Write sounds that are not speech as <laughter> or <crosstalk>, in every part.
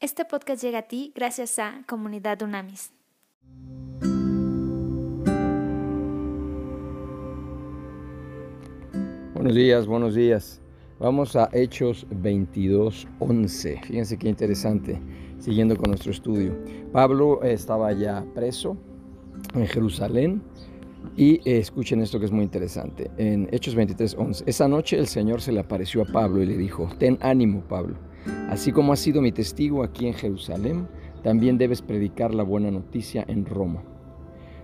Este podcast llega a ti gracias a Comunidad Unamis. Buenos días, buenos días. Vamos a Hechos 22.11. Fíjense qué interesante, siguiendo con nuestro estudio. Pablo estaba ya preso en Jerusalén y eh, escuchen esto que es muy interesante. En Hechos 23.11, esa noche el Señor se le apareció a Pablo y le dijo, ten ánimo Pablo, así como has sido mi testigo aquí en Jerusalén, también debes predicar la buena noticia en Roma.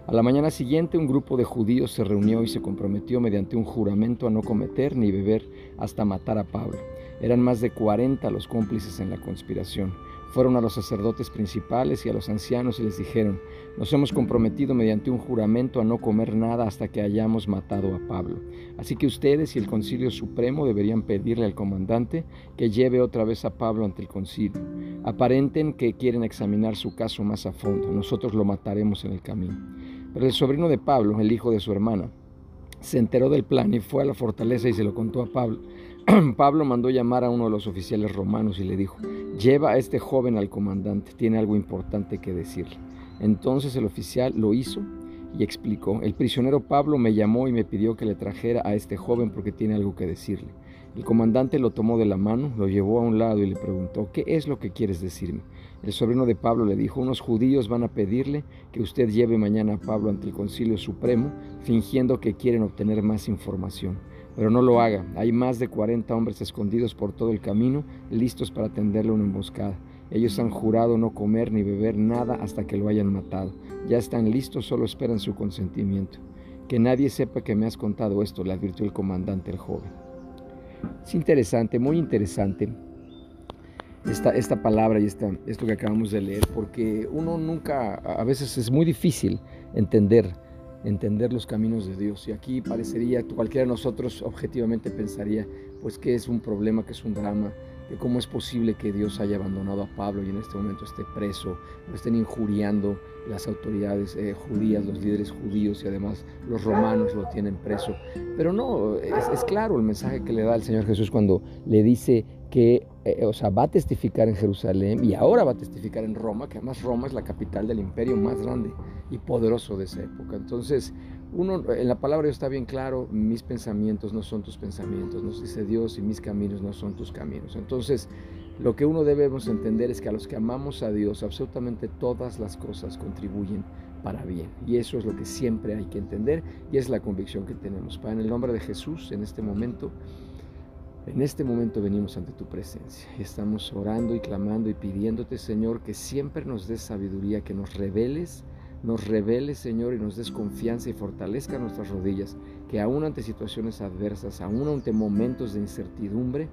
A la mañana siguiente un grupo de judíos se reunió y se comprometió mediante un juramento a no cometer ni beber hasta matar a Pablo. Eran más de 40 los cómplices en la conspiración. Fueron a los sacerdotes principales y a los ancianos y les dijeron, nos hemos comprometido mediante un juramento a no comer nada hasta que hayamos matado a Pablo. Así que ustedes y el Concilio Supremo deberían pedirle al comandante que lleve otra vez a Pablo ante el concilio. Aparenten que quieren examinar su caso más a fondo. Nosotros lo mataremos en el camino. Pero el sobrino de Pablo, el hijo de su hermana, se enteró del plan y fue a la fortaleza y se lo contó a Pablo. <clears throat> Pablo mandó llamar a uno de los oficiales romanos y le dijo, lleva a este joven al comandante, tiene algo importante que decirle. Entonces el oficial lo hizo y explicó, el prisionero Pablo me llamó y me pidió que le trajera a este joven porque tiene algo que decirle. El comandante lo tomó de la mano, lo llevó a un lado y le preguntó, ¿qué es lo que quieres decirme? El sobrino de Pablo le dijo, unos judíos van a pedirle que usted lleve mañana a Pablo ante el Concilio Supremo, fingiendo que quieren obtener más información. Pero no lo haga, hay más de 40 hombres escondidos por todo el camino, listos para tenderle una emboscada. Ellos han jurado no comer ni beber nada hasta que lo hayan matado. Ya están listos, solo esperan su consentimiento. Que nadie sepa que me has contado esto, le advirtió el comandante el joven. Es interesante, muy interesante esta, esta palabra y esta, esto que acabamos de leer, porque uno nunca, a veces es muy difícil entender, entender los caminos de Dios. Y aquí parecería, cualquiera de nosotros objetivamente pensaría, pues que es un problema, que es un drama, que cómo es posible que Dios haya abandonado a Pablo y en este momento esté preso, lo estén injuriando las autoridades eh, judías, los líderes judíos y además los romanos lo tienen preso. Pero no, es, es claro el mensaje que le da el Señor Jesús cuando le dice que eh, o sea, va a testificar en Jerusalén y ahora va a testificar en Roma, que además Roma es la capital del imperio más grande y poderoso de esa época. Entonces, uno, en la palabra está bien claro, mis pensamientos no son tus pensamientos, nos dice Dios, y mis caminos no son tus caminos. Entonces, lo que uno debemos entender es que a los que amamos a Dios, absolutamente todas las cosas contribuyen para bien. Y eso es lo que siempre hay que entender y es la convicción que tenemos. Para en el nombre de Jesús, en este momento, en este momento venimos ante tu presencia estamos orando y clamando y pidiéndote, Señor, que siempre nos des sabiduría, que nos reveles, nos reveles, Señor, y nos des confianza y fortalezca nuestras rodillas, que aún ante situaciones adversas, aún ante momentos de incertidumbre,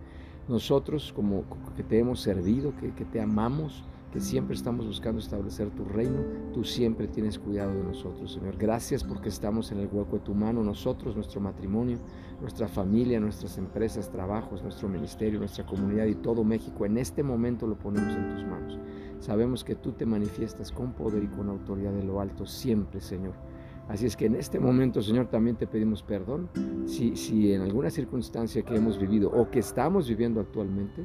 nosotros como que te hemos servido, que te amamos, que siempre estamos buscando establecer tu reino, tú siempre tienes cuidado de nosotros, Señor. Gracias porque estamos en el hueco de tu mano, nosotros, nuestro matrimonio, nuestra familia, nuestras empresas, trabajos, nuestro ministerio, nuestra comunidad y todo México. En este momento lo ponemos en tus manos. Sabemos que tú te manifiestas con poder y con autoridad de lo alto siempre, Señor. Así es que en este momento, Señor, también te pedimos perdón si, si en alguna circunstancia que hemos vivido o que estamos viviendo actualmente,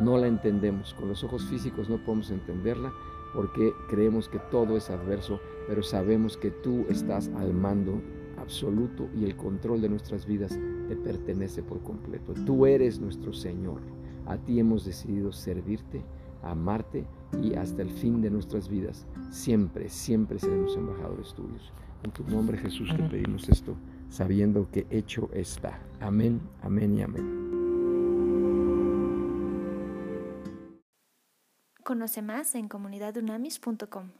no la entendemos. Con los ojos físicos no podemos entenderla porque creemos que todo es adverso, pero sabemos que tú estás al mando absoluto y el control de nuestras vidas te pertenece por completo. Tú eres nuestro Señor. A ti hemos decidido servirte, amarte y hasta el fin de nuestras vidas siempre, siempre seremos embajadores tuyos. En tu nombre Jesús te pedimos esto, sabiendo que hecho está. Amén, amén y amén. Conoce más en comunidadunamis.com.